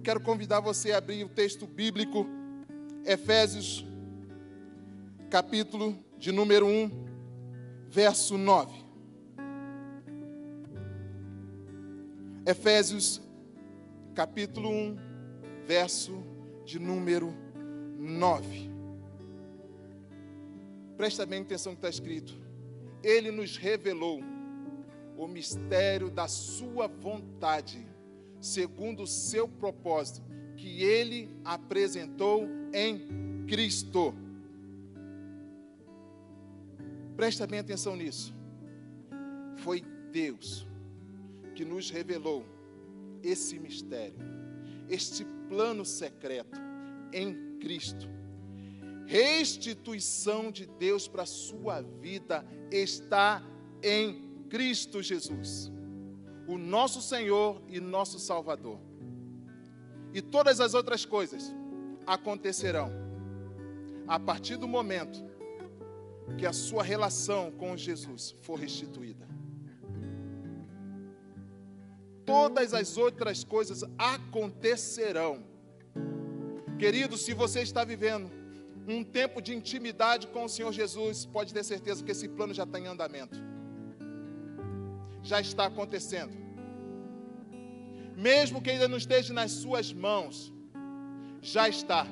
Eu quero convidar você a abrir o texto bíblico, Efésios, capítulo de número 1, verso 9. Efésios, capítulo 1, verso de número 9. Presta bem atenção no que está escrito. Ele nos revelou o mistério da sua vontade, segundo o seu propósito, que ele apresentou em Cristo. Presta bem atenção nisso. Foi Deus que nos revelou esse mistério, este plano secreto em Cristo. Restituição de Deus para a sua vida está em Cristo Jesus, o nosso Senhor e nosso Salvador. E todas as outras coisas acontecerão a partir do momento que a sua relação com Jesus for restituída. Todas as outras coisas acontecerão. Querido, se você está vivendo um tempo de intimidade com o Senhor Jesus, pode ter certeza que esse plano já está em andamento já está acontecendo. Mesmo que ainda não esteja nas suas mãos, já está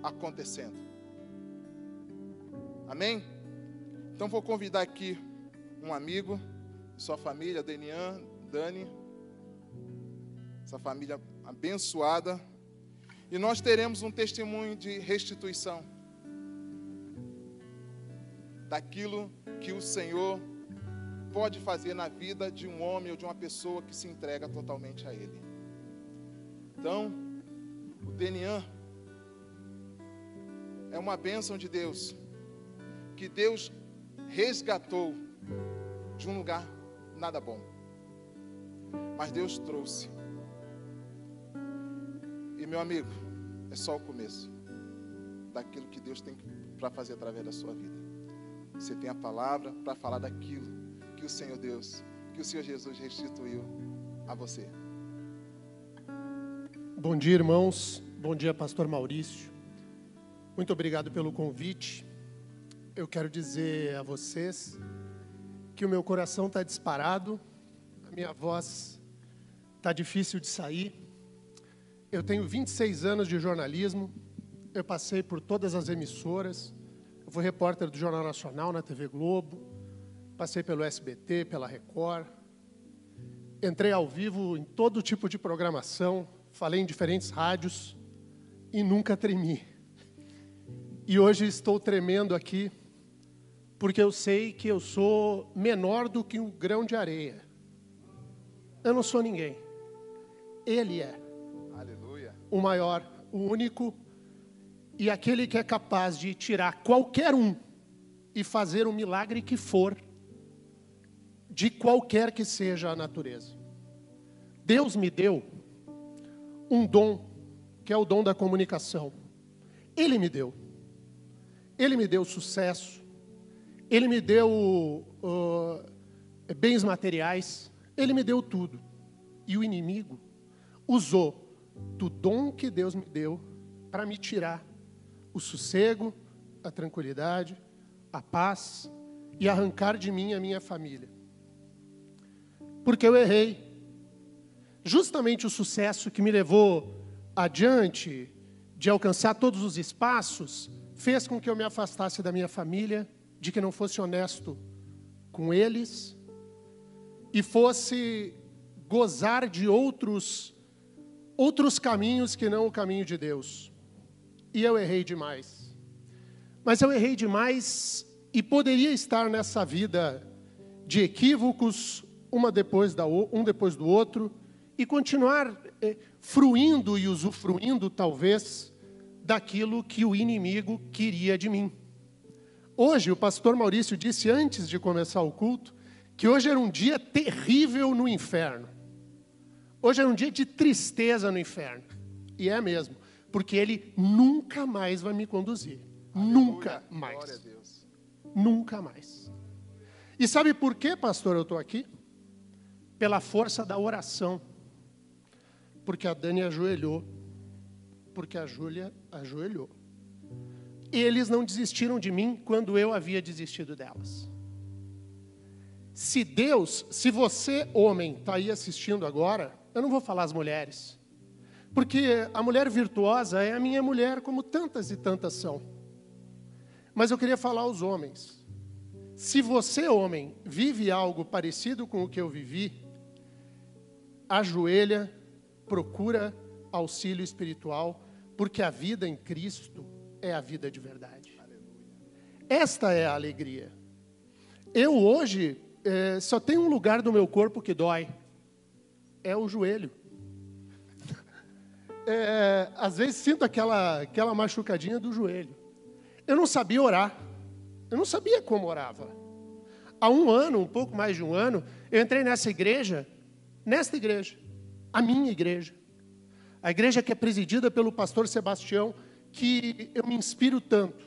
acontecendo. Amém? Então vou convidar aqui um amigo, sua família, Denian, Dani, essa família abençoada, e nós teremos um testemunho de restituição daquilo que o Senhor pode fazer na vida de um homem ou de uma pessoa que se entrega totalmente a Ele. Então, o Denian é uma bênção de Deus, que Deus resgatou de um lugar nada bom, mas Deus trouxe. E meu amigo, é só o começo daquilo que Deus tem para fazer através da sua vida. Você tem a palavra para falar daquilo que o Senhor Deus, que o Senhor Jesus restituiu a você. Bom dia, irmãos. Bom dia, pastor Maurício. Muito obrigado pelo convite. Eu quero dizer a vocês que o meu coração está disparado, a minha voz está difícil de sair. Eu tenho 26 anos de jornalismo, eu passei por todas as emissoras, eu fui repórter do Jornal Nacional na TV Globo, Passei pelo SBT, pela Record. Entrei ao vivo em todo tipo de programação, falei em diferentes rádios e nunca tremi. E hoje estou tremendo aqui porque eu sei que eu sou menor do que um grão de areia. Eu não sou ninguém. Ele é. Aleluia. O maior, o único e aquele que é capaz de tirar qualquer um e fazer o milagre que for de qualquer que seja a natureza. Deus me deu um dom, que é o dom da comunicação. Ele me deu. Ele me deu sucesso. Ele me deu uh, bens materiais. Ele me deu tudo. E o inimigo usou do dom que Deus me deu para me tirar o sossego, a tranquilidade, a paz e arrancar de mim a minha família porque eu errei. Justamente o sucesso que me levou adiante, de alcançar todos os espaços, fez com que eu me afastasse da minha família, de que não fosse honesto com eles e fosse gozar de outros outros caminhos que não o caminho de Deus. E eu errei demais. Mas eu errei demais e poderia estar nessa vida de equívocos, uma depois da, um depois do outro, e continuar eh, fruindo e usufruindo, talvez, daquilo que o inimigo queria de mim. Hoje, o pastor Maurício disse antes de começar o culto, que hoje era um dia terrível no inferno. Hoje era um dia de tristeza no inferno. E é mesmo, porque ele nunca mais vai me conduzir. Aleluia, nunca mais. Nunca mais. E sabe por que, pastor, eu estou aqui? Pela força da oração. porque a Dani ajoelhou, porque a Júlia ajoelhou. Eles não desistiram de mim quando eu havia desistido delas. Se Deus, se você, homem, está aí assistindo agora, eu não vou falar as mulheres, porque a mulher virtuosa é a minha mulher, como tantas e tantas são. Mas eu queria falar aos homens. Se você, homem, vive algo parecido com o que eu vivi, ajoelha, procura auxílio espiritual, porque a vida em Cristo é a vida de verdade. Esta é a alegria. Eu hoje é, só tem um lugar do meu corpo que dói, é o joelho. É, às vezes sinto aquela, aquela machucadinha do joelho. Eu não sabia orar. Eu não sabia como orava. Há um ano, um pouco mais de um ano, eu entrei nessa igreja, nesta igreja, a minha igreja. A igreja que é presidida pelo pastor Sebastião, que eu me inspiro tanto.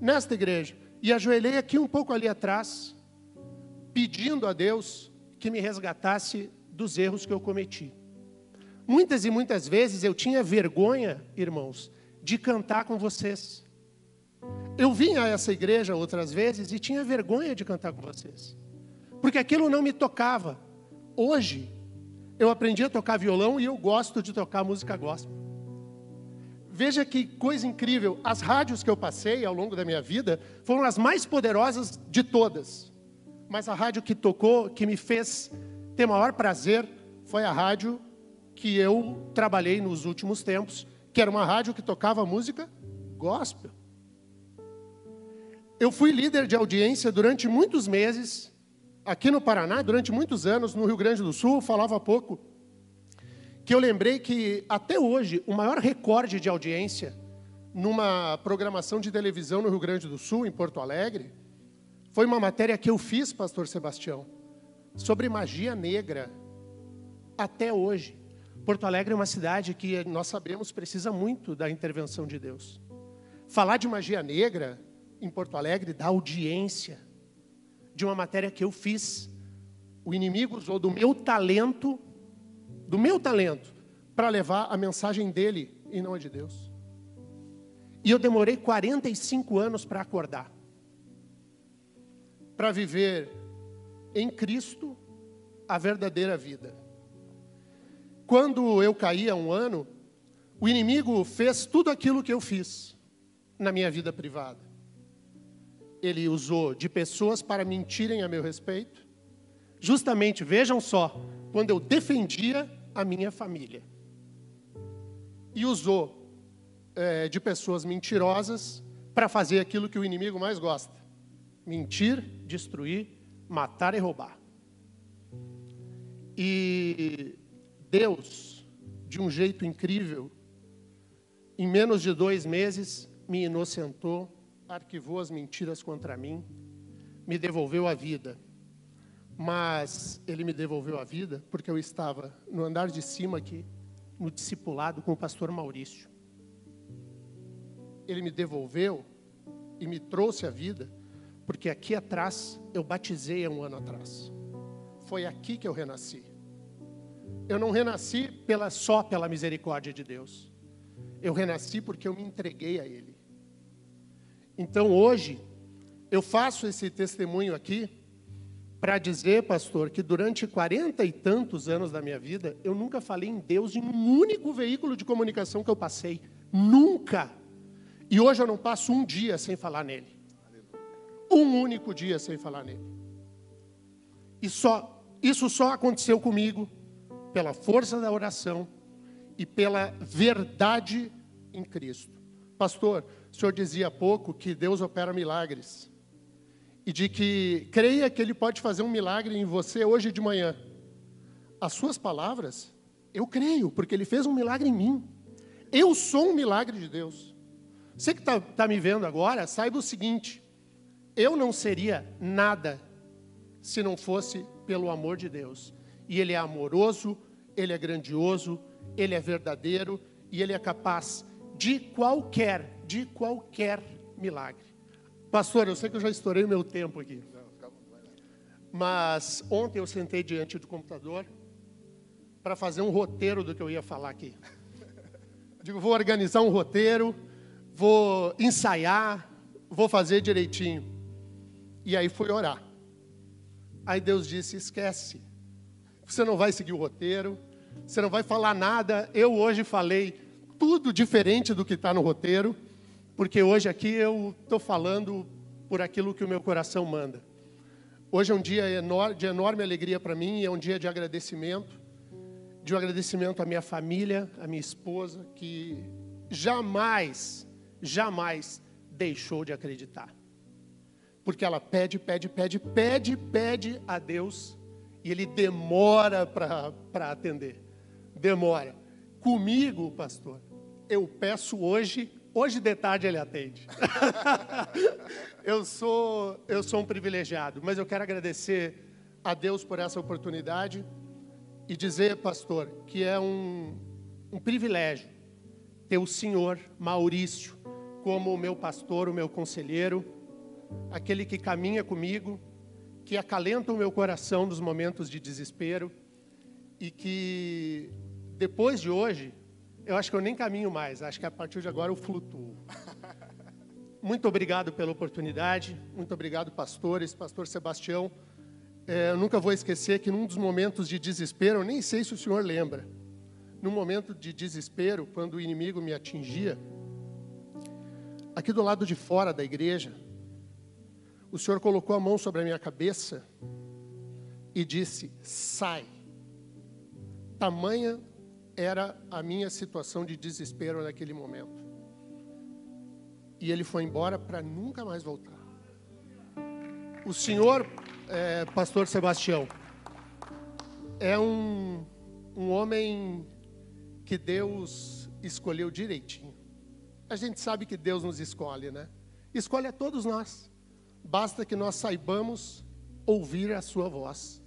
Nesta igreja. E ajoelhei aqui um pouco ali atrás, pedindo a Deus que me resgatasse dos erros que eu cometi. Muitas e muitas vezes eu tinha vergonha, irmãos, de cantar com vocês. Eu vinha a essa igreja outras vezes e tinha vergonha de cantar com vocês, porque aquilo não me tocava. Hoje, eu aprendi a tocar violão e eu gosto de tocar música gospel. Veja que coisa incrível, as rádios que eu passei ao longo da minha vida foram as mais poderosas de todas. Mas a rádio que tocou, que me fez ter maior prazer, foi a rádio que eu trabalhei nos últimos tempos, que era uma rádio que tocava música gospel. Eu fui líder de audiência durante muitos meses, aqui no Paraná, durante muitos anos, no Rio Grande do Sul, falava pouco, que eu lembrei que até hoje o maior recorde de audiência numa programação de televisão no Rio Grande do Sul, em Porto Alegre, foi uma matéria que eu fiz, pastor Sebastião, sobre magia negra. Até hoje. Porto Alegre é uma cidade que nós sabemos precisa muito da intervenção de Deus. Falar de magia negra em Porto Alegre da audiência de uma matéria que eu fiz. O inimigo usou do meu talento, do meu talento, para levar a mensagem dele e não a de Deus. E eu demorei 45 anos para acordar. Para viver em Cristo a verdadeira vida. Quando eu caí há um ano, o inimigo fez tudo aquilo que eu fiz na minha vida privada ele usou de pessoas para mentirem a meu respeito. Justamente, vejam só, quando eu defendia a minha família. E usou é, de pessoas mentirosas para fazer aquilo que o inimigo mais gosta: mentir, destruir, matar e roubar. E Deus, de um jeito incrível, em menos de dois meses, me inocentou arquivou as mentiras contra mim, me devolveu a vida. Mas ele me devolveu a vida porque eu estava no andar de cima aqui, no discipulado com o pastor Maurício. Ele me devolveu e me trouxe a vida porque aqui atrás eu batizei há um ano atrás. Foi aqui que eu renasci. Eu não renasci pela, só pela misericórdia de Deus. Eu renasci porque eu me entreguei a Ele. Então hoje, eu faço esse testemunho aqui para dizer, pastor, que durante quarenta e tantos anos da minha vida, eu nunca falei em Deus em um único veículo de comunicação que eu passei. Nunca. E hoje eu não passo um dia sem falar nele. Um único dia sem falar nele. E só, isso só aconteceu comigo pela força da oração e pela verdade em Cristo. Pastor, o senhor dizia há pouco que Deus opera milagres. E de que creia que Ele pode fazer um milagre em você hoje de manhã. As suas palavras, eu creio, porque Ele fez um milagre em mim. Eu sou um milagre de Deus. Você que está tá me vendo agora, saiba o seguinte: eu não seria nada se não fosse pelo amor de Deus. E Ele é amoroso, Ele é grandioso, Ele é verdadeiro e Ele é capaz de qualquer de qualquer milagre. Pastor, eu sei que eu já estourei o meu tempo aqui. Mas ontem eu sentei diante do computador para fazer um roteiro do que eu ia falar aqui. Digo, vou organizar um roteiro, vou ensaiar, vou fazer direitinho. E aí fui orar. Aí Deus disse: esquece, você não vai seguir o roteiro, você não vai falar nada. Eu hoje falei tudo diferente do que está no roteiro, porque hoje aqui eu estou falando por aquilo que o meu coração manda. Hoje é um dia de enorme alegria para mim, é um dia de agradecimento, de um agradecimento à minha família, à minha esposa, que jamais, jamais deixou de acreditar. Porque ela pede, pede, pede, pede, pede a Deus e Ele demora para atender. Demora. Comigo, pastor, eu peço hoje, hoje de tarde ele atende. eu sou eu sou um privilegiado, mas eu quero agradecer a Deus por essa oportunidade e dizer, pastor, que é um, um privilégio ter o senhor Maurício como o meu pastor, o meu conselheiro, aquele que caminha comigo, que acalenta o meu coração nos momentos de desespero e que depois de hoje eu acho que eu nem caminho mais, acho que a partir de agora eu flutuo. Muito obrigado pela oportunidade, muito obrigado, pastores, pastor Sebastião. É, eu nunca vou esquecer que num dos momentos de desespero, eu nem sei se o senhor lembra, num momento de desespero, quando o inimigo me atingia, aqui do lado de fora da igreja, o senhor colocou a mão sobre a minha cabeça e disse: sai. Tamanha era a minha situação de desespero naquele momento. E ele foi embora para nunca mais voltar. O senhor, é, pastor Sebastião, é um, um homem que Deus escolheu direitinho. A gente sabe que Deus nos escolhe, né? Escolhe a todos nós. Basta que nós saibamos ouvir a sua voz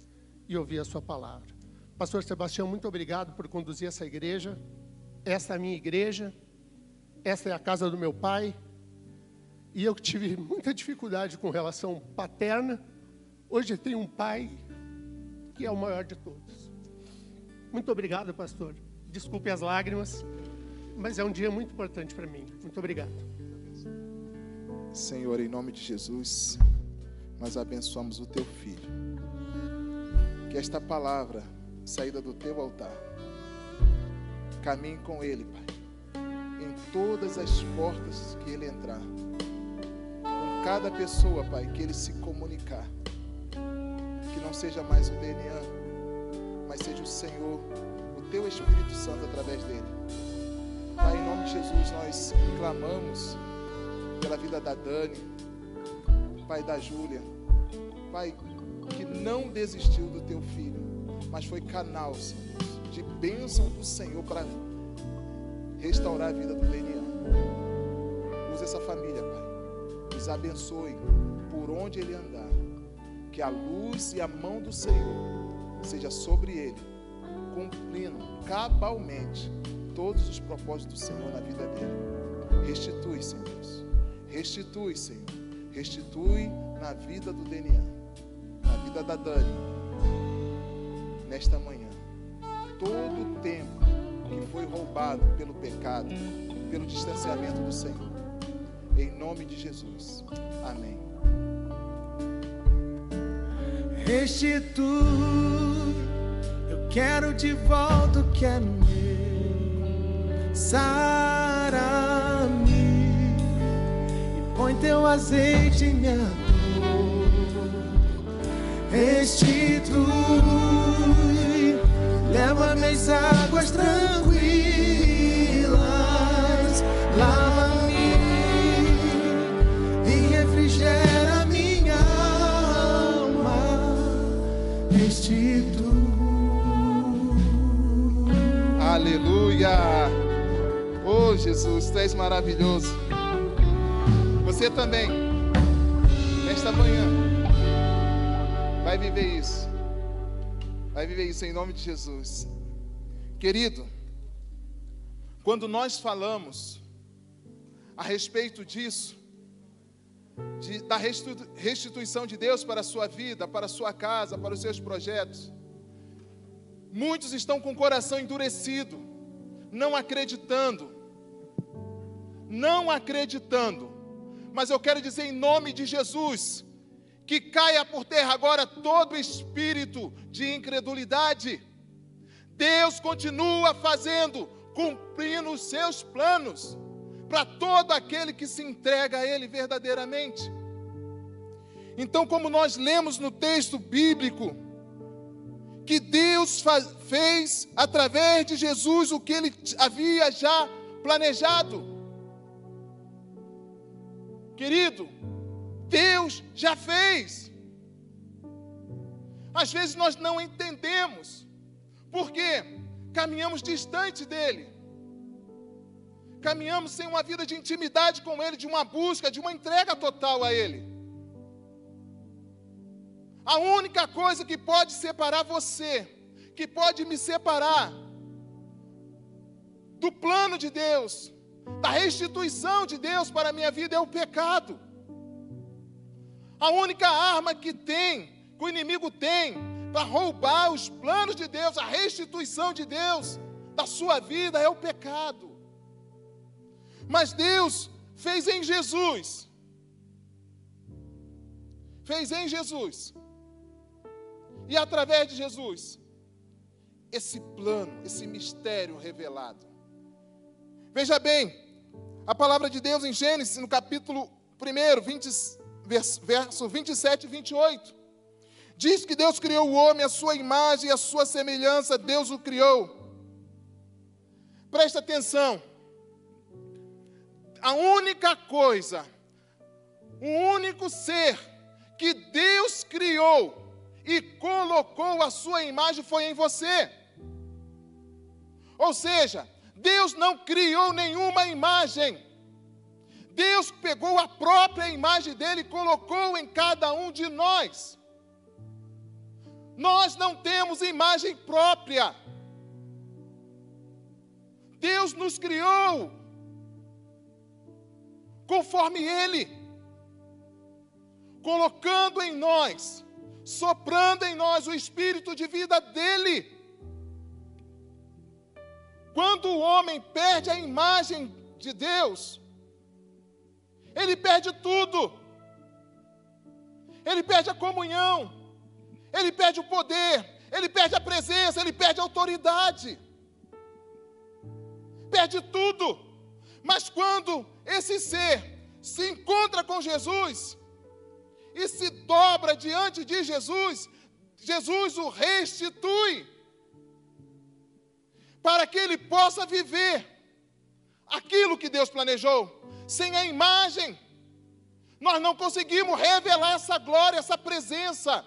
e ouvir a sua palavra. Pastor Sebastião, muito obrigado por conduzir essa igreja. Esta é a minha igreja, esta é a casa do meu pai. E eu tive muita dificuldade com relação paterna. Hoje tenho um pai que é o maior de todos. Muito obrigado, pastor. Desculpe as lágrimas, mas é um dia muito importante para mim. Muito obrigado. Senhor, em nome de Jesus, nós abençoamos o teu filho. Que esta palavra saída do teu altar. Caminhe com ele, Pai, em todas as portas que ele entrar. Com cada pessoa, Pai, que ele se comunicar. Que não seja mais o DNA, mas seja o Senhor, o teu Espírito Santo através dele. Pai, em nome de Jesus, nós clamamos pela vida da Dani, Pai da Júlia, Pai que não desistiu do teu filho mas foi canal, Senhor, de bênção do Senhor para restaurar a vida do Lenian. Use essa família, Pai. Os abençoe por onde ele andar. Que a luz e a mão do Senhor seja sobre ele, cumprindo cabalmente todos os propósitos do Senhor na vida dele. Restitui, Senhor Deus. Restitui, Senhor. Restitui na vida do DNA, na vida da Dani nesta manhã. Todo o tempo que foi roubado pelo pecado, pelo distanciamento do Senhor. Em nome de Jesus. Amém. Restitui, eu quero de volta o que é meu. Sara-me e põe teu azeite em minha. Restitui leva-me às águas tranquilas, lava-me e refrigera minha alma, restitui. Aleluia! Oh Jesus, tu és maravilhoso. Você também, nesta manhã, vai viver isso vai viver isso em nome de Jesus. Querido, quando nós falamos a respeito disso, de, da restituição de Deus para a sua vida, para a sua casa, para os seus projetos, Muitos estão com o coração endurecido, não acreditando. Não acreditando. Mas eu quero dizer em nome de Jesus, que caia por terra agora todo espírito de incredulidade. Deus continua fazendo, cumprindo os seus planos para todo aquele que se entrega a Ele verdadeiramente. Então, como nós lemos no texto bíblico, que Deus fez através de Jesus o que Ele havia já planejado. Querido, Deus já fez. Às vezes nós não entendemos, porque caminhamos distante dEle caminhamos sem uma vida de intimidade com Ele, de uma busca, de uma entrega total a Ele. A única coisa que pode separar você, que pode me separar do plano de Deus, da restituição de Deus para a minha vida é o pecado. A única arma que tem, que o inimigo tem, para roubar os planos de Deus, a restituição de Deus da sua vida é o pecado. Mas Deus fez em Jesus. Fez em Jesus. E através de Jesus, esse plano, esse mistério revelado. Veja bem, a palavra de Deus em Gênesis, no capítulo 1, 20, verso 27 e 28. Diz que Deus criou o homem, a sua imagem e a sua semelhança, Deus o criou. Presta atenção a única coisa, o único ser que Deus criou e colocou a sua imagem foi em você. Ou seja, Deus não criou nenhuma imagem. Deus pegou a própria imagem dele e colocou em cada um de nós. Nós não temos imagem própria. Deus nos criou conforme Ele, colocando em nós, soprando em nós o espírito de vida dele. Quando o homem perde a imagem de Deus, ele perde tudo. Ele perde a comunhão, ele perde o poder, ele perde a presença, ele perde a autoridade. Perde tudo. Mas quando esse ser se encontra com Jesus e se dobra diante de Jesus, Jesus o restitui para que ele possa viver aquilo que Deus planejou. Sem a imagem, nós não conseguimos revelar essa glória, essa presença.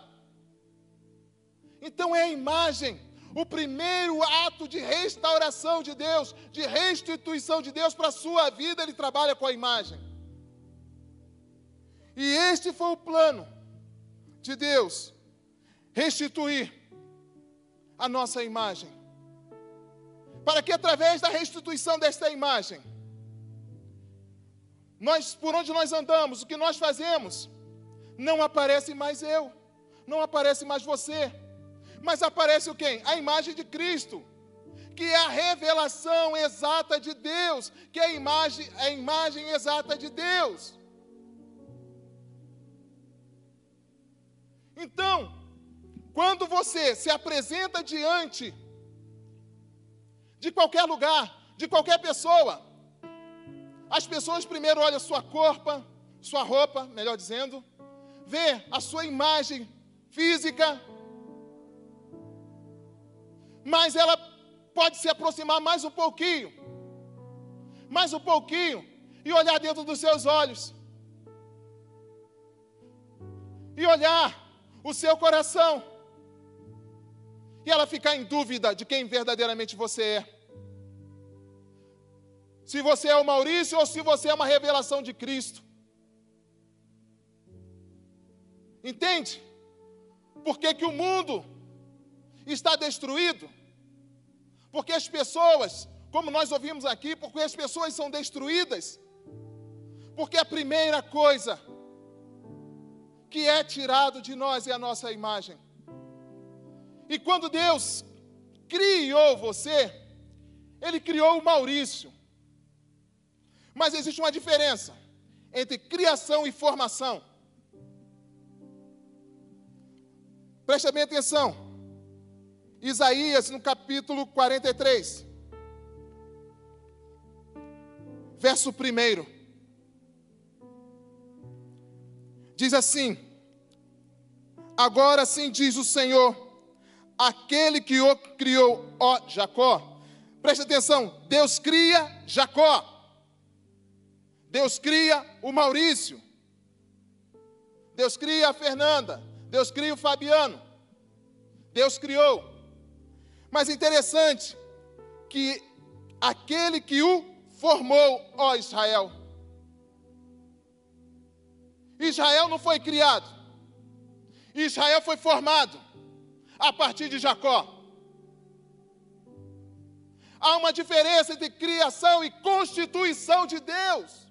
Então é a imagem o primeiro ato de restauração de Deus, de restituição de Deus para a sua vida, ele trabalha com a imagem. E este foi o plano de Deus, restituir a nossa imagem. Para que através da restituição desta imagem, nós, por onde nós andamos, o que nós fazemos, não aparece mais eu, não aparece mais você, mas aparece o quem? A imagem de Cristo, que é a revelação exata de Deus, que é a imagem, a imagem exata de Deus. Então, quando você se apresenta diante de qualquer lugar, de qualquer pessoa, as pessoas primeiro olham sua corpa, sua roupa, melhor dizendo, vê a sua imagem física, mas ela pode se aproximar mais um pouquinho, mais um pouquinho, e olhar dentro dos seus olhos, e olhar o seu coração, e ela ficar em dúvida de quem verdadeiramente você é. Se você é o Maurício ou se você é uma revelação de Cristo. Entende? Por que, que o mundo está destruído. Porque as pessoas, como nós ouvimos aqui, porque as pessoas são destruídas. Porque a primeira coisa que é tirado de nós é a nossa imagem. E quando Deus criou você, ele criou o Maurício. Mas existe uma diferença entre criação e formação. Preste bem atenção. Isaías, no capítulo 43, verso 1. Diz assim: Agora sim diz o Senhor, aquele que o criou, ó Jacó. Preste atenção, Deus cria Jacó. Deus cria o Maurício. Deus cria a Fernanda. Deus cria o Fabiano. Deus criou. Mas interessante que aquele que o formou, ó Israel. Israel não foi criado. Israel foi formado a partir de Jacó. Há uma diferença entre criação e constituição de Deus.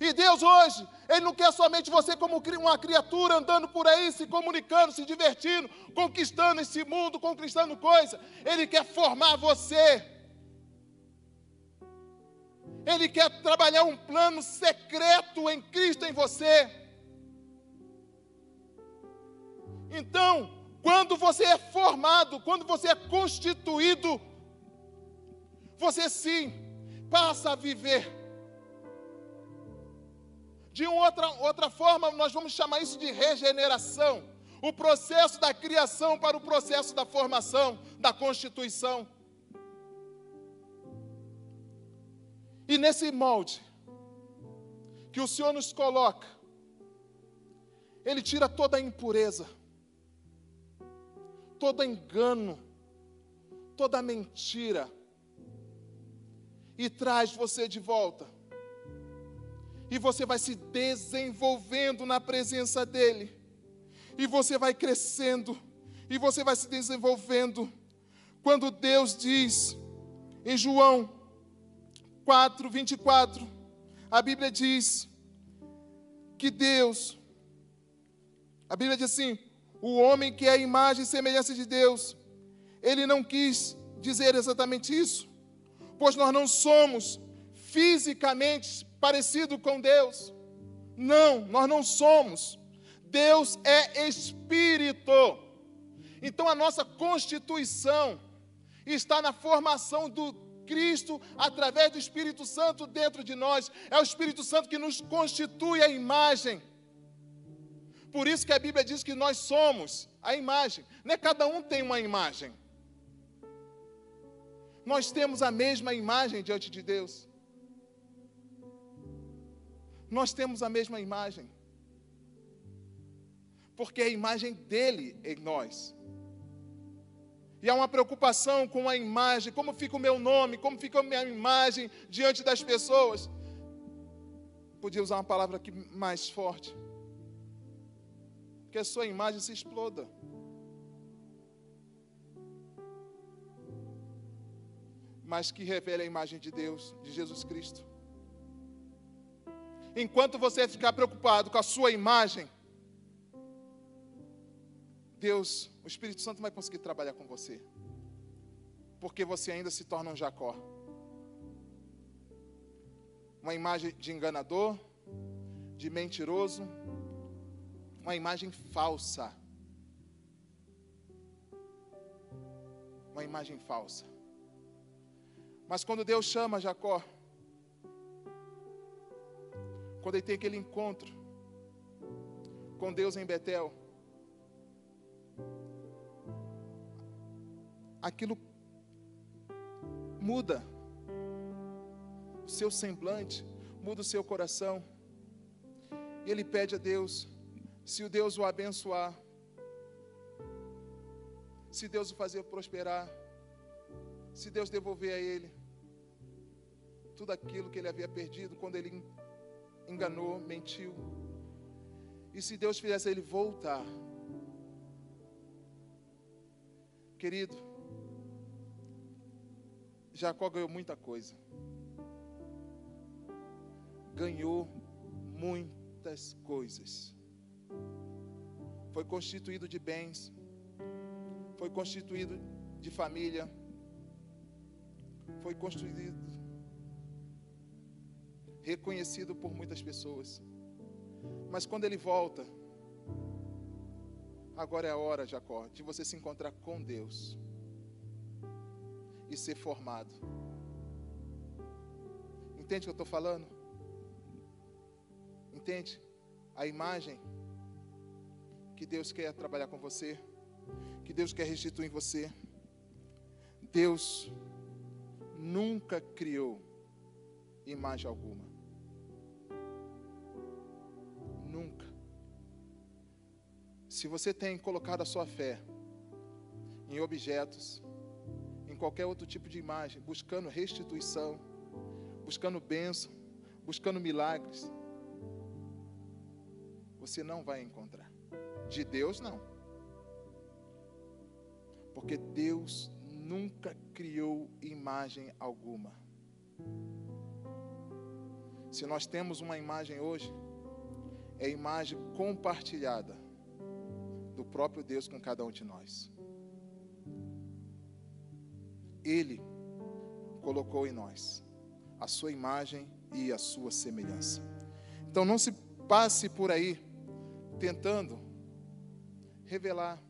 E Deus hoje, Ele não quer somente você como uma criatura andando por aí, se comunicando, se divertindo, conquistando esse mundo, conquistando coisa. Ele quer formar você. Ele quer trabalhar um plano secreto em Cristo em você. Então, quando você é formado, quando você é constituído, você sim passa a viver de outra, outra forma, nós vamos chamar isso de regeneração. O processo da criação para o processo da formação, da constituição. E nesse molde que o Senhor nos coloca, Ele tira toda a impureza, todo engano, toda mentira, e traz você de volta e você vai se desenvolvendo na presença dEle, e você vai crescendo, e você vai se desenvolvendo. Quando Deus diz em João 4, 24, a Bíblia diz que Deus, a Bíblia diz assim: o homem que é a imagem e semelhança de Deus, ele não quis dizer exatamente isso, pois nós não somos fisicamente parecido com Deus. Não, nós não somos. Deus é espírito. Então a nossa constituição está na formação do Cristo através do Espírito Santo dentro de nós. É o Espírito Santo que nos constitui a imagem. Por isso que a Bíblia diz que nós somos a imagem. Não é cada um tem uma imagem. Nós temos a mesma imagem diante de Deus nós temos a mesma imagem. Porque é a imagem dele em nós. E há uma preocupação com a imagem, como fica o meu nome, como fica a minha imagem diante das pessoas. Podia usar uma palavra aqui mais forte. Que a sua imagem se exploda. Mas que revele a imagem de Deus, de Jesus Cristo enquanto você ficar preocupado com a sua imagem, Deus, o Espírito Santo vai conseguir trabalhar com você. Porque você ainda se torna um Jacó. Uma imagem de enganador, de mentiroso, uma imagem falsa. Uma imagem falsa. Mas quando Deus chama Jacó, quando ele tem aquele encontro com Deus em Betel, aquilo muda o seu semblante, muda o seu coração. E ele pede a Deus, se o Deus o abençoar, se Deus o fazer prosperar, se Deus devolver a ele tudo aquilo que ele havia perdido quando ele enganou, mentiu. E se Deus fizesse ele voltar, querido, Jacó ganhou muita coisa. Ganhou muitas coisas. Foi constituído de bens, foi constituído de família, foi construído, reconhecido por muitas pessoas. Mas quando ele volta, agora é a hora, Jacó, de você se encontrar com Deus e ser formado. Entende o que eu estou falando? Entende a imagem que Deus quer trabalhar com você, que Deus quer restituir em você? Deus nunca criou imagem alguma. Se você tem colocado a sua fé em objetos, em qualquer outro tipo de imagem, buscando restituição, buscando bênção, buscando milagres, você não vai encontrar. De Deus, não. Porque Deus nunca criou imagem alguma. Se nós temos uma imagem hoje, é imagem compartilhada próprio Deus com cada um de nós. Ele colocou em nós a sua imagem e a sua semelhança. Então não se passe por aí tentando revelar.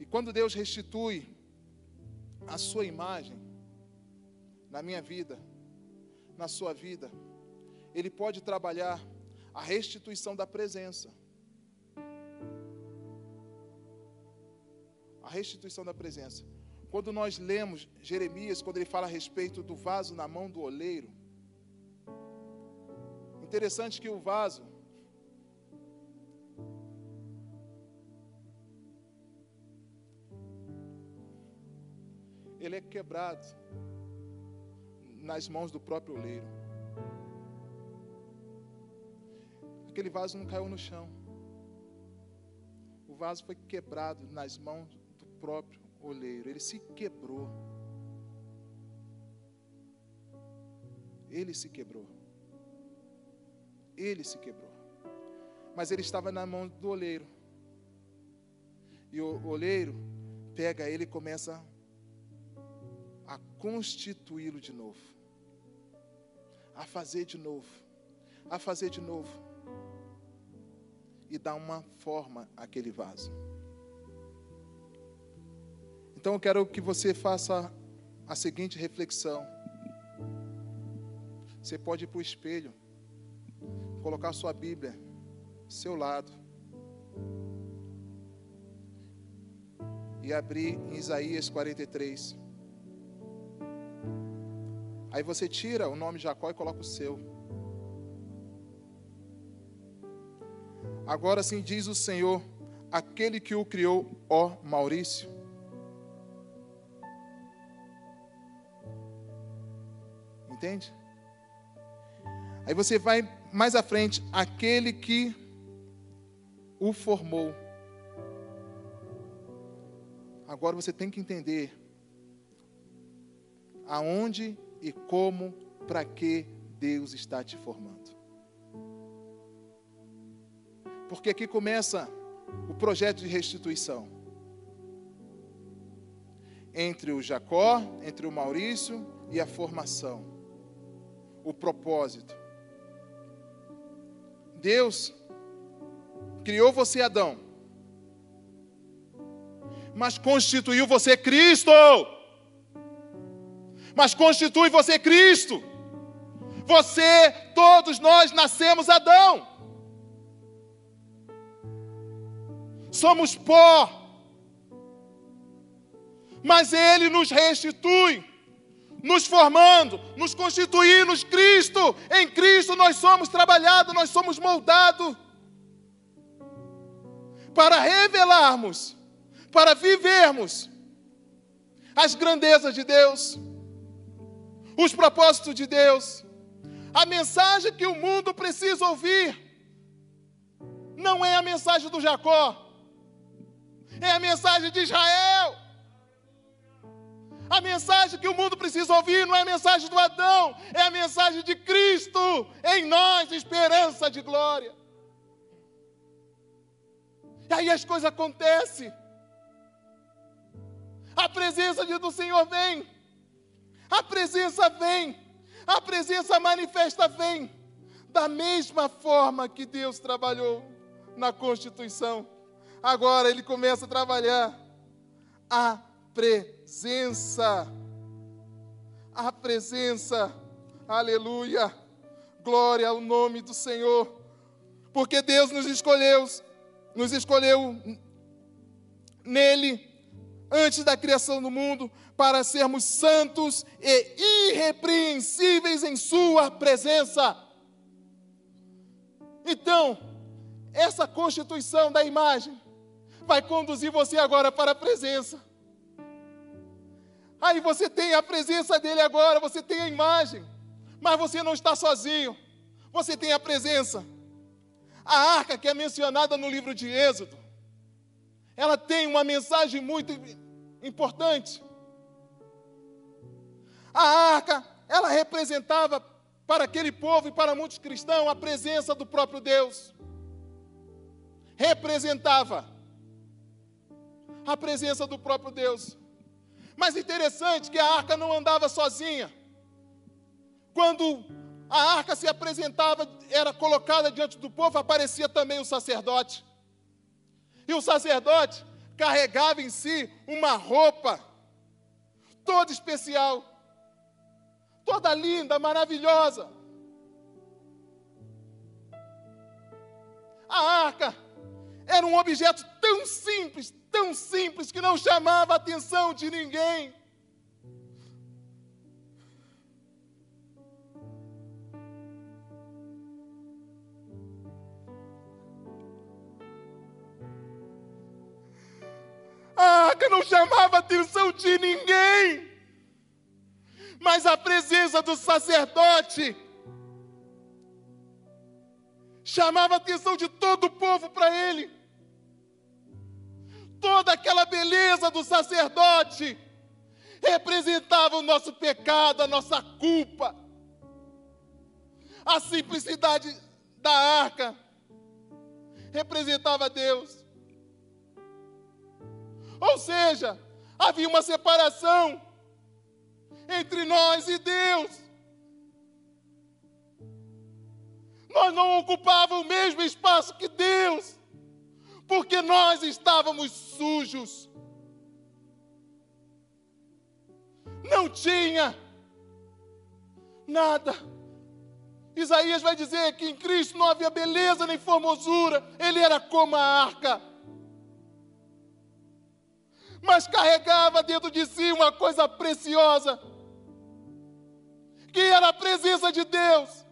E quando Deus restitui a sua imagem na minha vida, na sua vida, Ele pode trabalhar a restituição da presença. A restituição da presença. Quando nós lemos Jeremias, quando ele fala a respeito do vaso na mão do oleiro, interessante que o vaso ele é quebrado nas mãos do próprio oleiro. Aquele vaso não caiu no chão. O vaso foi quebrado nas mãos próprio oleiro. Ele se quebrou. Ele se quebrou. Ele se quebrou. Mas ele estava na mão do oleiro. E o oleiro pega ele e começa a constituí-lo de novo, a fazer de novo, a fazer de novo e dar uma forma àquele vaso. Então eu quero que você faça a seguinte reflexão. Você pode ir para o espelho, colocar sua Bíblia seu lado e abrir em Isaías 43. Aí você tira o nome Jacó e coloca o seu. Agora sim diz o Senhor, aquele que o criou, ó Maurício. Entende? Aí você vai mais à frente, aquele que o formou. Agora você tem que entender aonde e como, para que Deus está te formando. Porque aqui começa o projeto de restituição. Entre o Jacó, entre o Maurício e a formação. O propósito. Deus criou você, Adão, mas constituiu você Cristo mas constitui você Cristo. Você, todos nós nascemos Adão. Somos pó. Mas Ele nos restitui, nos formando, nos constituindo Cristo. Em Cristo nós somos trabalhados, nós somos moldados para revelarmos, para vivermos as grandezas de Deus os propósitos de Deus. A mensagem que o mundo precisa ouvir não é a mensagem do Jacó, é a mensagem de Israel. A mensagem que o mundo precisa ouvir não é a mensagem do Adão, é a mensagem de Cristo em nós, esperança de glória. E aí as coisas acontecem. A presença do Senhor vem. A presença vem. A presença manifesta vem. Da mesma forma que Deus trabalhou na Constituição. Agora ele começa a trabalhar a presença. A presença. Aleluia. Glória ao nome do Senhor. Porque Deus nos escolheu, nos escolheu nele antes da criação do mundo para sermos santos e irrepreensíveis em sua presença. Então, essa constituição da imagem vai conduzir você agora para a presença. Aí você tem a presença dele agora, você tem a imagem, mas você não está sozinho, você tem a presença. A arca que é mencionada no livro de Êxodo, ela tem uma mensagem muito importante. A arca, ela representava para aquele povo e para muitos cristãos a presença do próprio Deus. Representava a presença do próprio Deus. Mas interessante que a arca não andava sozinha. Quando a arca se apresentava, era colocada diante do povo, aparecia também o sacerdote. E o sacerdote carregava em si uma roupa toda especial, toda linda, maravilhosa. A arca era um objeto tão simples, tão simples, que não chamava a atenção de ninguém. A arca não chamava a atenção de ninguém, mas a presença do sacerdote chamava a atenção de todo o povo para ele. Toda aquela beleza do sacerdote representava o nosso pecado, a nossa culpa. A simplicidade da arca representava Deus. Ou seja, havia uma separação entre nós e Deus. Nós não ocupávamos o mesmo espaço que Deus, porque nós estávamos sujos. Não tinha nada. Isaías vai dizer que em Cristo não havia beleza nem formosura, ele era como a arca mas carregava dentro de si uma coisa preciosa, que era a presença de Deus.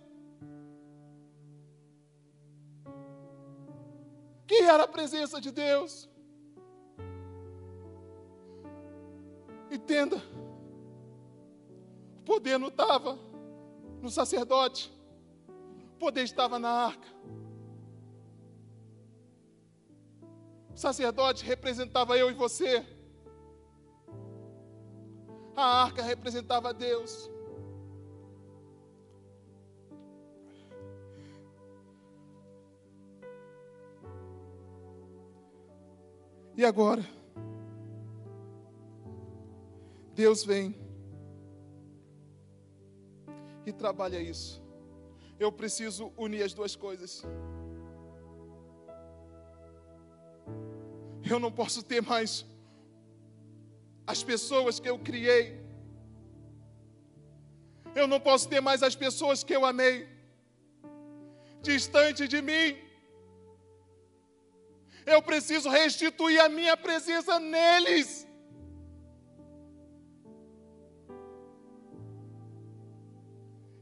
Que era a presença de Deus. Entenda, o poder não estava no sacerdote, o poder estava na arca. O sacerdote representava eu e você. A arca representava Deus. E agora? Deus vem e trabalha isso. Eu preciso unir as duas coisas. Eu não posso ter mais as pessoas que eu criei. Eu não posso ter mais as pessoas que eu amei distante de mim. Eu preciso restituir a minha presença neles.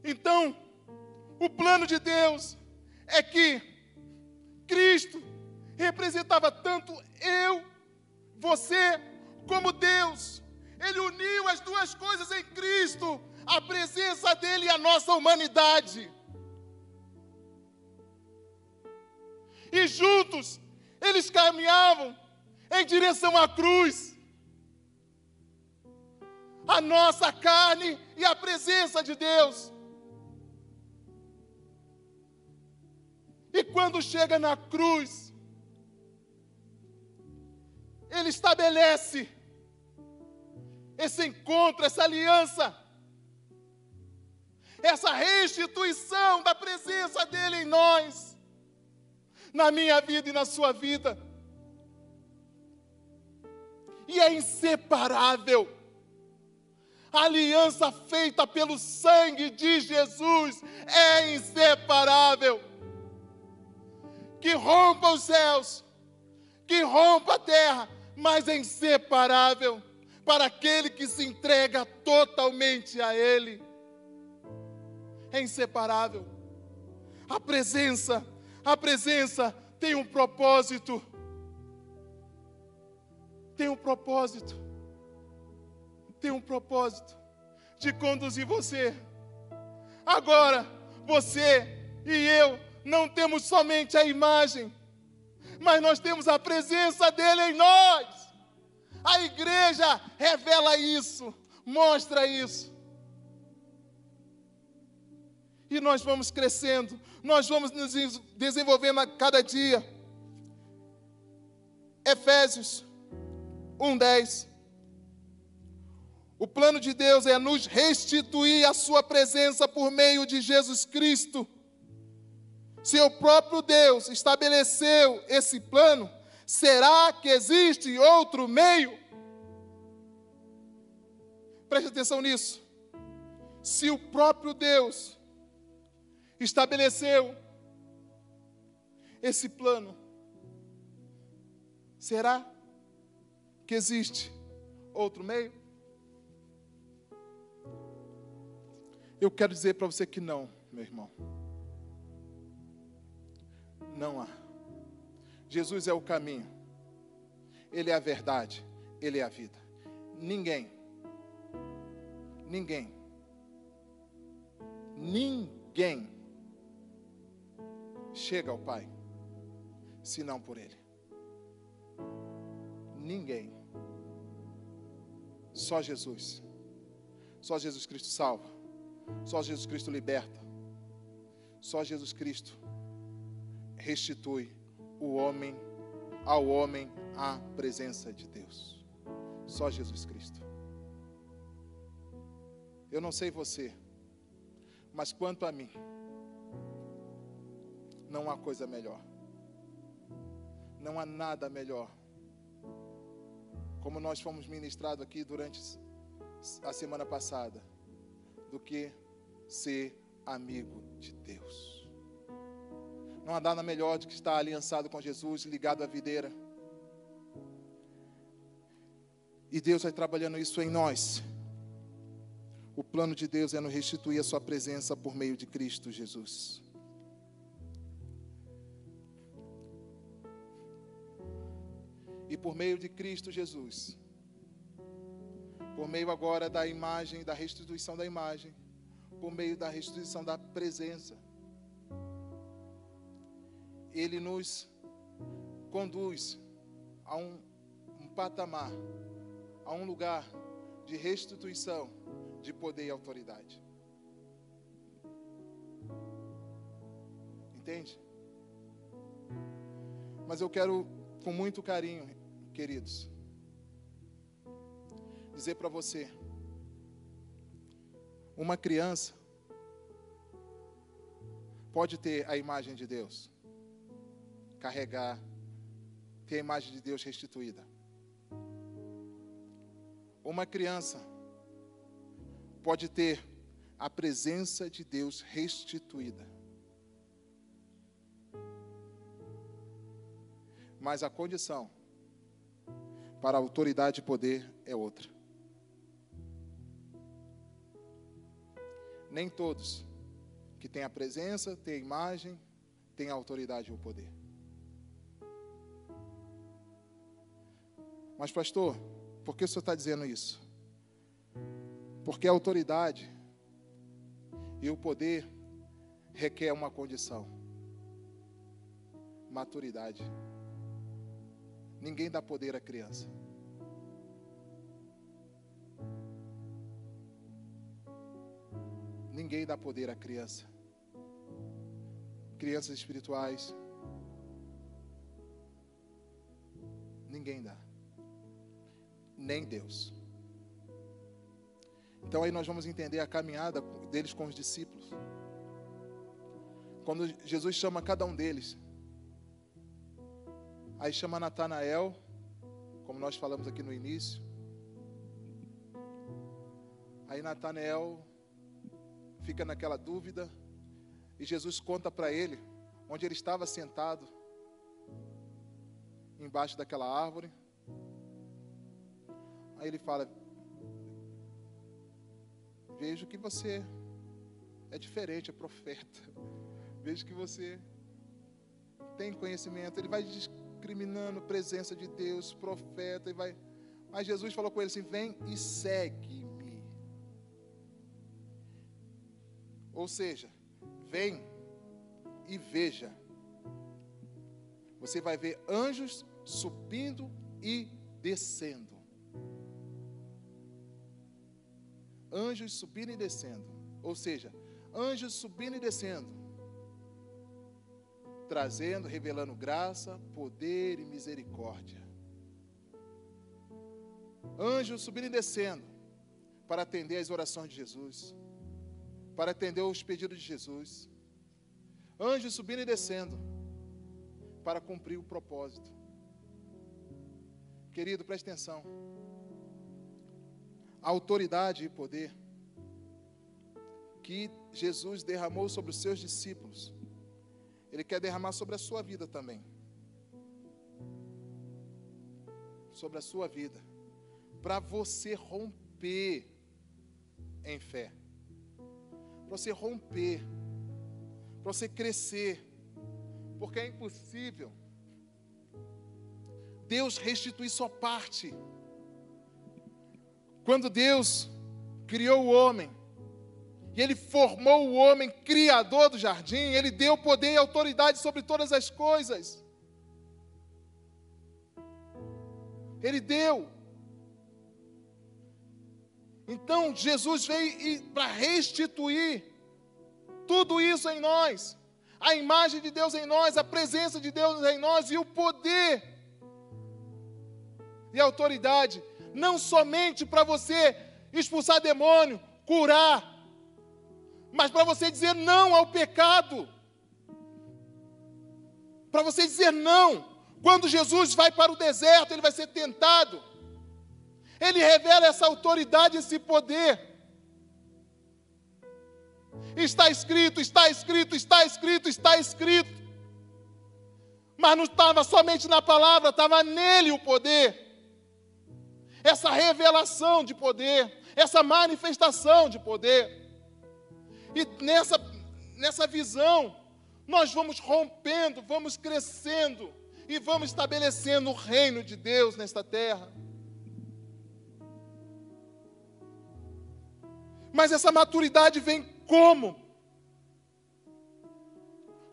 Então, o plano de Deus é que Cristo representava tanto eu, você, como Deus. Ele uniu as duas coisas em Cristo, a presença dele e a nossa humanidade. E juntos eles caminhavam em direção à cruz. A nossa carne e a presença de Deus. E quando chega na cruz, ele estabelece esse encontro, essa aliança, essa restituição da presença dele em nós, na minha vida e na sua vida. E é inseparável. A aliança feita pelo sangue de Jesus é inseparável. Que rompa os céus, que rompa a terra, mas é inseparável para aquele que se entrega totalmente a Ele. É inseparável. A presença, a presença tem um propósito. Tem um propósito. Tem um propósito de conduzir você. Agora, você e eu não temos somente a imagem, mas nós temos a presença dele em nós. A igreja revela isso, mostra isso. E nós vamos crescendo, nós vamos nos desenvolvendo a cada dia. Efésios 1:10. O plano de Deus é nos restituir a sua presença por meio de Jesus Cristo. Seu próprio Deus estabeleceu esse plano Será que existe outro meio? Preste atenção nisso. Se o próprio Deus estabeleceu esse plano, será que existe outro meio? Eu quero dizer para você que não, meu irmão. Não há. Jesus é o caminho, Ele é a verdade, Ele é a vida. Ninguém, ninguém, ninguém chega ao Pai senão por Ele. Ninguém. Só Jesus. Só Jesus Cristo salva. Só Jesus Cristo liberta. Só Jesus Cristo restitui o homem, ao homem, a presença de Deus. Só Jesus Cristo. Eu não sei você, mas quanto a mim, não há coisa melhor. Não há nada melhor. Como nós fomos ministrados aqui durante a semana passada, do que ser amigo de Deus. Não há nada melhor do que estar aliançado com Jesus, ligado à videira. E Deus vai trabalhando isso em nós. O plano de Deus é nos restituir a Sua presença por meio de Cristo Jesus. E por meio de Cristo Jesus, por meio agora da imagem, da restituição da imagem, por meio da restituição da presença, ele nos conduz a um, um patamar, a um lugar de restituição de poder e autoridade. Entende? Mas eu quero, com muito carinho, queridos, dizer para você: uma criança pode ter a imagem de Deus, carregar, ter a imagem de Deus restituída. Uma criança pode ter a presença de Deus restituída. Mas a condição para autoridade e poder é outra. Nem todos que têm a presença, têm a imagem, têm a autoridade ou o poder. Mas, pastor, por que o senhor está dizendo isso? Porque a autoridade e o poder requer uma condição: maturidade. Ninguém dá poder à criança. Ninguém dá poder à criança. Crianças espirituais. Ninguém dá. nem Deus. Então aí nós vamos entender a caminhada deles com os discípulos. Quando Jesus chama cada um deles, aí chama Natanael, como nós falamos aqui no início. Aí Natanael fica naquela dúvida e Jesus conta para ele onde ele estava sentado embaixo daquela árvore. Aí ele fala: Vejo que você é diferente, é profeta. Vejo que você tem conhecimento. Ele vai discriminando presença de Deus, profeta, e vai. Mas Jesus falou com ele assim: Vem e segue-me. Ou seja, vem e veja. Você vai ver anjos subindo e descendo. Anjos subindo e descendo. Ou seja, anjos subindo e descendo. Trazendo, revelando graça, poder e misericórdia. Anjos subindo e descendo para atender as orações de Jesus, para atender os pedidos de Jesus. Anjos subindo e descendo para cumprir o propósito. Querido, preste atenção. A autoridade e poder que Jesus derramou sobre os seus discípulos, Ele quer derramar sobre a sua vida também. Sobre a sua vida. Para você romper em fé. Para você romper. Para você crescer. Porque é impossível Deus restituir sua parte. Quando Deus criou o homem, e Ele formou o homem criador do jardim, Ele deu poder e autoridade sobre todas as coisas. Ele deu. Então Jesus veio para restituir tudo isso em nós, a imagem de Deus em nós, a presença de Deus em nós e o poder e autoridade, não somente para você expulsar demônio, curar, mas para você dizer não ao pecado. Para você dizer não. Quando Jesus vai para o deserto, ele vai ser tentado. Ele revela essa autoridade, esse poder. Está escrito, está escrito, está escrito, está escrito. Mas não estava somente na palavra, estava nele o poder essa revelação de poder, essa manifestação de poder. E nessa, nessa visão, nós vamos rompendo, vamos crescendo e vamos estabelecendo o reino de Deus nesta terra. Mas essa maturidade vem como?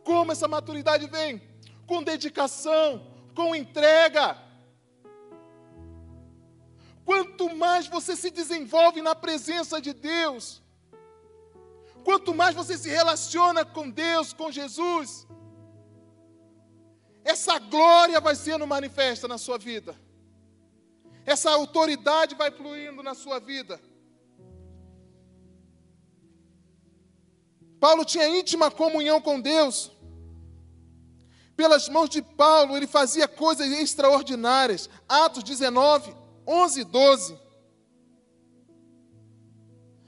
Como essa maturidade vem? Com dedicação, com entrega. Quanto mais você se desenvolve na presença de Deus, quanto mais você se relaciona com Deus, com Jesus, essa glória vai sendo manifesta na sua vida, essa autoridade vai fluindo na sua vida. Paulo tinha íntima comunhão com Deus. Pelas mãos de Paulo, ele fazia coisas extraordinárias. Atos 19, 11, 12.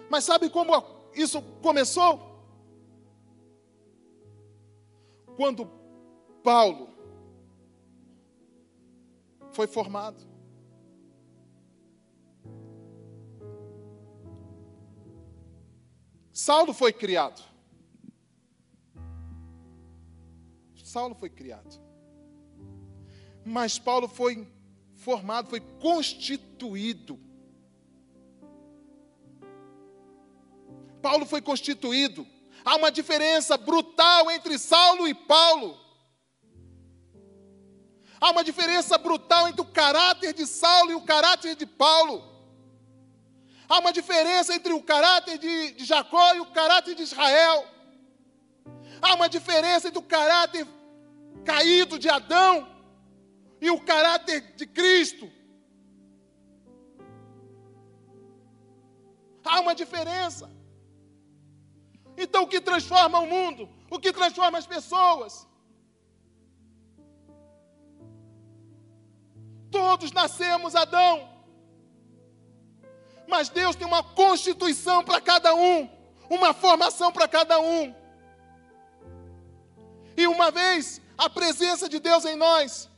Mas sabe como isso começou? Quando Paulo foi formado. Saulo foi criado. Saulo foi criado. Mas Paulo foi formado, foi constituído. Paulo foi constituído. Há uma diferença brutal entre Saulo e Paulo. Há uma diferença brutal entre o caráter de Saulo e o caráter de Paulo. Há uma diferença entre o caráter de, de Jacó e o caráter de Israel. Há uma diferença entre o caráter caído de Adão e o caráter de Cristo. Há uma diferença. Então, o que transforma o mundo? O que transforma as pessoas? Todos nascemos Adão. Mas Deus tem uma constituição para cada um, uma formação para cada um. E uma vez a presença de Deus em nós,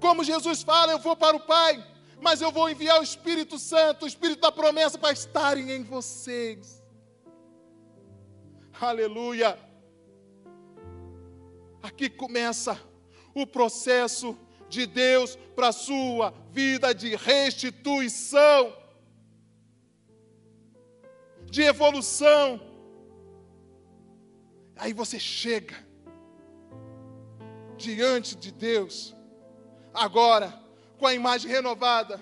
como Jesus fala, eu vou para o Pai, mas eu vou enviar o Espírito Santo, o Espírito da promessa, para estarem em vocês. Aleluia. Aqui começa o processo de Deus para a sua vida de restituição, de evolução. Aí você chega diante de Deus, agora, com a imagem renovada,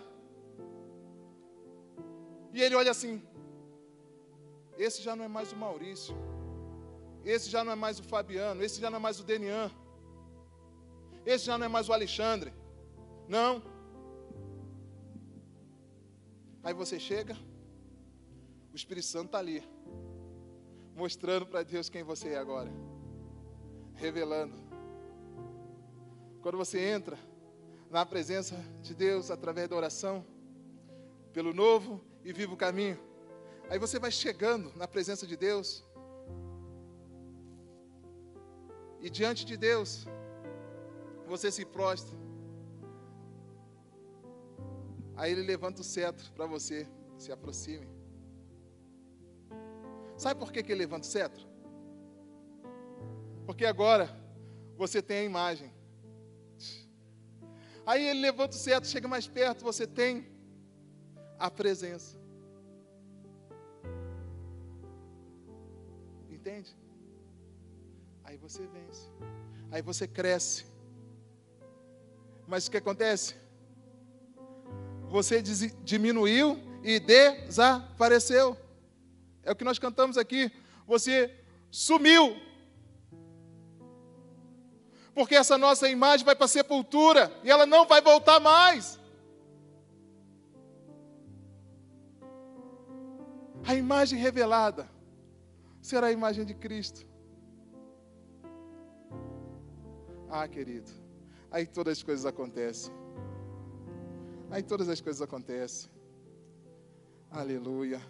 e ele olha assim: esse já não é mais o Maurício, esse já não é mais o Fabiano, esse já não é mais o Denian. Esse já não é mais o Alexandre. Não. Aí você chega, o Espírito Santo está ali, mostrando para Deus quem você é agora, revelando. Quando você entra na presença de Deus através da oração, pelo novo e vivo caminho, aí você vai chegando na presença de Deus, e diante de Deus, você se prostra. Aí ele levanta o cetro para você, se aproxime. Sabe por que, que ele levanta o cetro? Porque agora você tem a imagem. Aí ele levanta o cetro, chega mais perto, você tem a presença. Entende? Você vence. Aí você cresce. Mas o que acontece? Você diminuiu e desapareceu. É o que nós cantamos aqui. Você sumiu. Porque essa nossa imagem vai para a sepultura e ela não vai voltar mais. A imagem revelada será a imagem de Cristo. Ah, querido, Aí todas as coisas acontecem. Aí todas as coisas acontecem. Aleluia.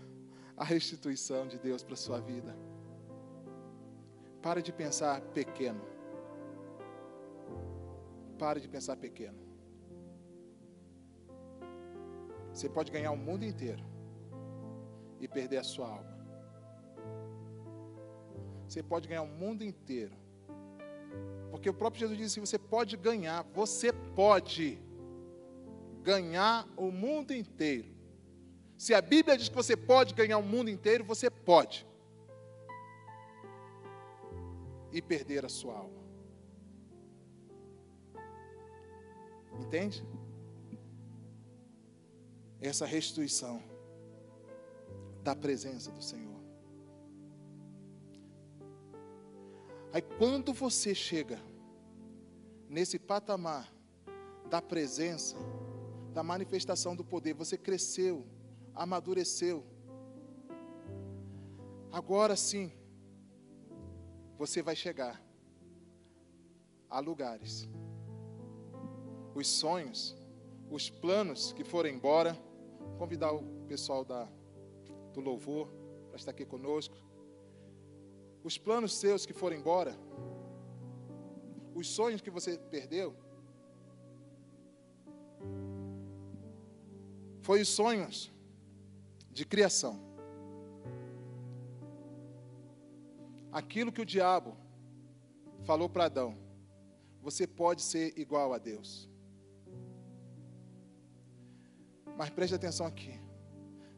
A restituição de Deus para a sua vida. Pare de pensar pequeno. Pare de pensar pequeno. Você pode ganhar o mundo inteiro e perder a sua alma. Você pode ganhar o mundo inteiro porque o próprio Jesus disse: você pode ganhar, você pode ganhar o mundo inteiro. Se a Bíblia diz que você pode ganhar o mundo inteiro, você pode. E perder a sua alma. Entende? Essa restituição da presença do Senhor. Aí quando você chega nesse patamar da presença, da manifestação do poder, você cresceu, amadureceu. Agora sim, você vai chegar a lugares. Os sonhos, os planos que foram embora, convidar o pessoal da, do louvor para estar aqui conosco os planos seus que foram embora, os sonhos que você perdeu, foi os sonhos de criação. Aquilo que o diabo falou para Adão, você pode ser igual a Deus. Mas preste atenção aqui.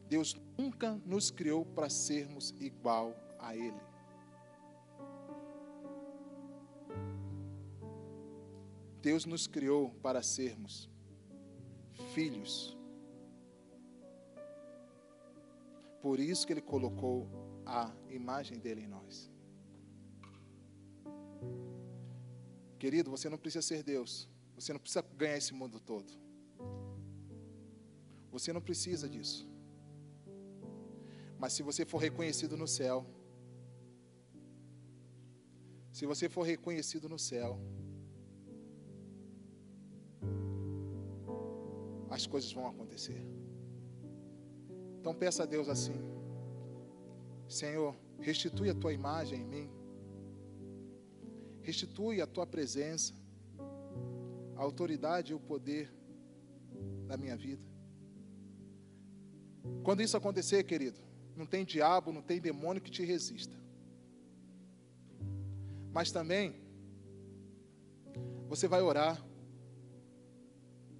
Deus nunca nos criou para sermos igual a Ele. Deus nos criou para sermos filhos. Por isso que Ele colocou a imagem dele em nós. Querido, você não precisa ser Deus. Você não precisa ganhar esse mundo todo. Você não precisa disso. Mas se você for reconhecido no céu, se você for reconhecido no céu, as coisas vão acontecer. Então peça a Deus assim: Senhor, restitui a tua imagem em mim, restitui a tua presença, a autoridade e o poder da minha vida. Quando isso acontecer, querido, não tem diabo, não tem demônio que te resista. Mas também, você vai orar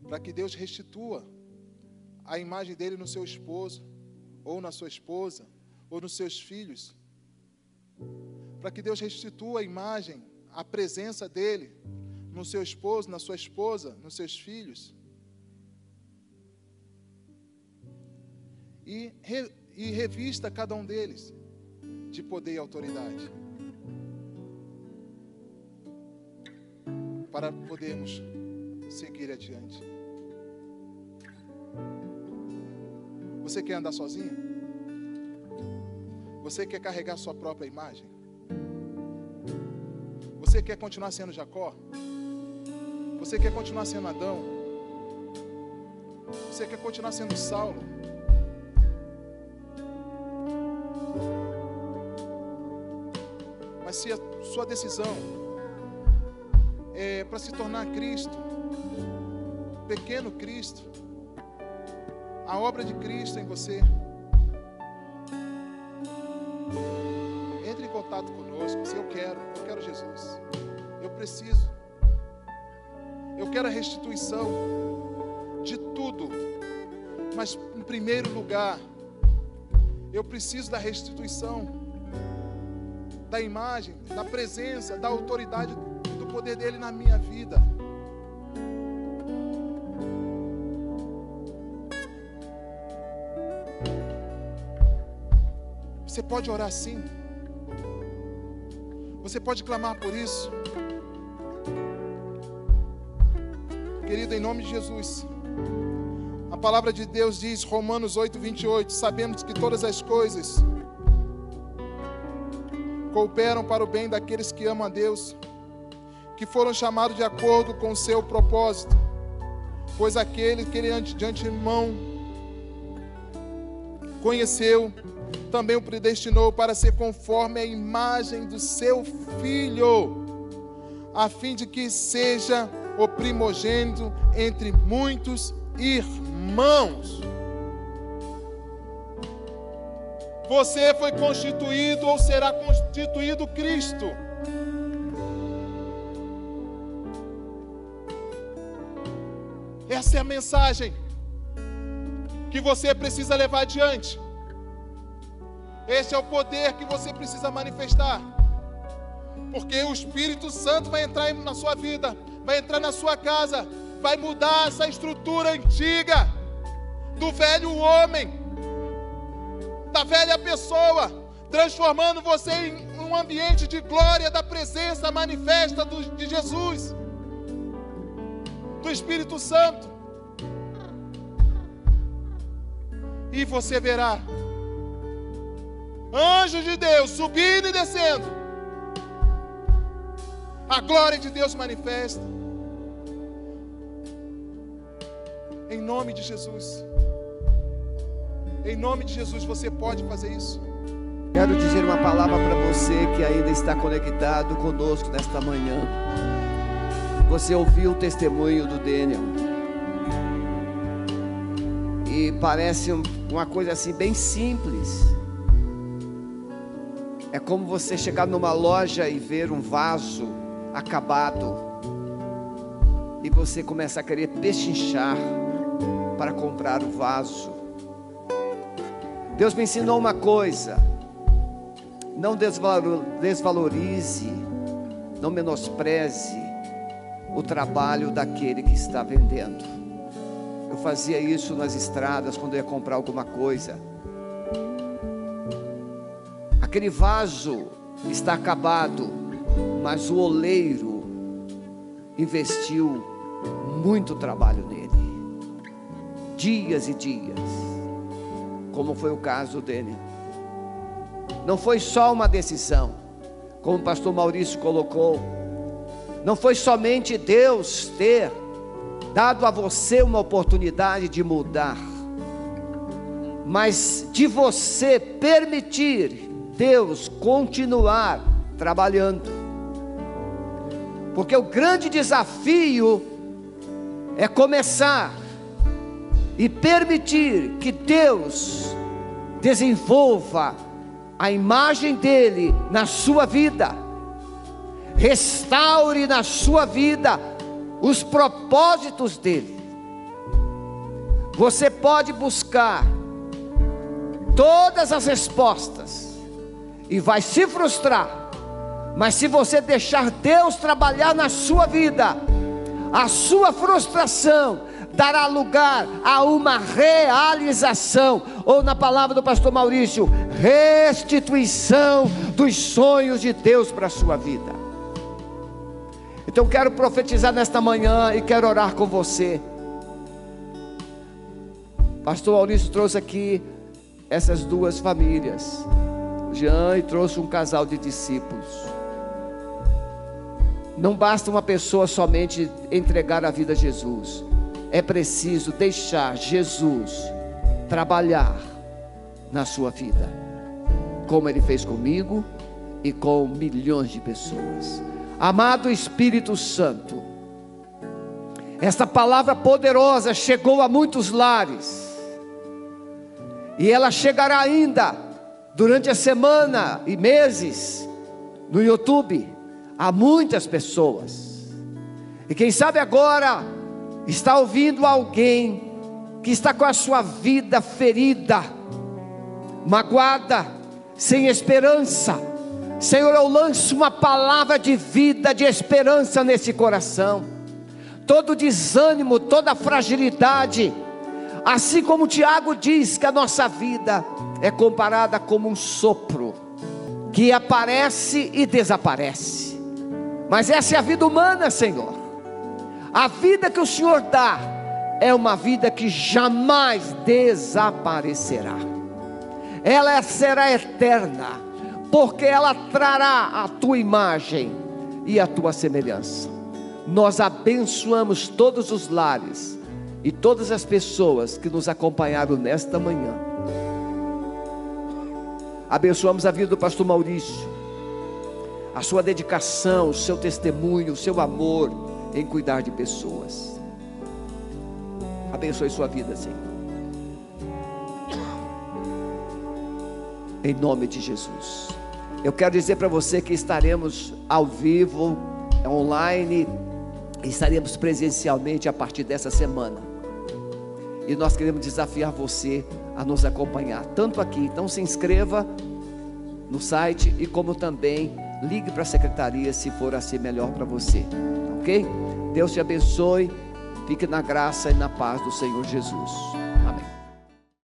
para que Deus restitua a imagem dele no seu esposo, ou na sua esposa, ou nos seus filhos. Para que Deus restitua a imagem, a presença dele no seu esposo, na sua esposa, nos seus filhos. E, re, e revista cada um deles de poder e autoridade. Para podermos seguir adiante. Você quer andar sozinho? Você quer carregar sua própria imagem? Você quer continuar sendo Jacó? Você quer continuar sendo Adão? Você quer continuar sendo Saulo? Mas se a sua decisão é para se tornar Cristo, pequeno Cristo, a obra de Cristo em você. Entre em contato conosco. Se eu quero, eu quero Jesus. Eu preciso. Eu quero a restituição de tudo. Mas em primeiro lugar, eu preciso da restituição da imagem, da presença, da autoridade do poder dele na minha vida. Você pode orar sim. Você pode clamar por isso. Querido, em nome de Jesus. A palavra de Deus diz, Romanos 8, 28, sabemos que todas as coisas cooperam para o bem daqueles que amam a Deus, que foram chamados de acordo com o seu propósito, pois aquele que ele de antemão conheceu, também o predestinou para ser conforme a imagem do seu filho, a fim de que seja o primogênito entre muitos irmãos. Você foi constituído ou será constituído Cristo. Essa é a mensagem que você precisa levar adiante. Esse é o poder que você precisa manifestar. Porque o Espírito Santo vai entrar na sua vida, vai entrar na sua casa, vai mudar essa estrutura antiga do velho homem, da velha pessoa, transformando você em um ambiente de glória da presença manifesta de Jesus, do Espírito Santo. E você verá anjos de Deus subindo e descendo. A glória de Deus manifesta. Em nome de Jesus. Em nome de Jesus você pode fazer isso. Quero dizer uma palavra para você que ainda está conectado conosco nesta manhã. Você ouviu o testemunho do Daniel. E parece uma coisa assim bem simples é como você chegar numa loja e ver um vaso acabado e você começa a querer pechinchar para comprar o vaso. Deus me ensinou uma coisa: não desvalorize, não menospreze o trabalho daquele que está vendendo. Eu fazia isso nas estradas quando eu ia comprar alguma coisa. Aquele vaso está acabado, mas o oleiro investiu muito trabalho nele. Dias e dias. Como foi o caso dele. não foi só uma decisão, como o pastor Maurício colocou, não foi somente Deus ter dado a você uma oportunidade de mudar, mas de você permitir Deus continuar trabalhando. Porque o grande desafio é começar e permitir que Deus desenvolva a imagem dele na sua vida, restaure na sua vida os propósitos dele. Você pode buscar todas as respostas e vai se frustrar, mas se você deixar Deus trabalhar na sua vida, a sua frustração dará lugar a uma realização, ou na palavra do pastor Maurício, restituição dos sonhos de Deus para a sua vida. Então quero profetizar nesta manhã e quero orar com você. Pastor Maurício trouxe aqui essas duas famílias. Jean e trouxe um casal de discípulos. Não basta uma pessoa somente entregar a vida a Jesus é preciso deixar Jesus trabalhar na sua vida, como Ele fez comigo e com milhões de pessoas. Amado Espírito Santo, esta palavra poderosa chegou a muitos lares, e ela chegará ainda durante a semana e meses no YouTube a muitas pessoas. E quem sabe agora está ouvindo alguém que está com a sua vida ferida, magoada, sem esperança. Senhor, eu lanço uma palavra de vida, de esperança nesse coração. Todo desânimo, toda fragilidade, assim como Tiago diz que a nossa vida é comparada como um sopro que aparece e desaparece. Mas essa é a vida humana, Senhor. A vida que o Senhor dá é uma vida que jamais desaparecerá. Ela será eterna, porque ela trará a tua imagem e a tua semelhança. Nós abençoamos todos os lares e todas as pessoas que nos acompanharam nesta manhã. Abençoamos a vida do pastor Maurício, a sua dedicação, o seu testemunho, o seu amor em cuidar de pessoas. Abençoe sua vida, Senhor. Em nome de Jesus. Eu quero dizer para você que estaremos ao vivo, online, estaremos presencialmente a partir dessa semana. E nós queremos desafiar você a nos acompanhar, tanto aqui. Então se inscreva no site e como também ligue para a secretaria se for assim melhor para você ok? Deus te abençoe. Fique na graça e na paz do Senhor Jesus.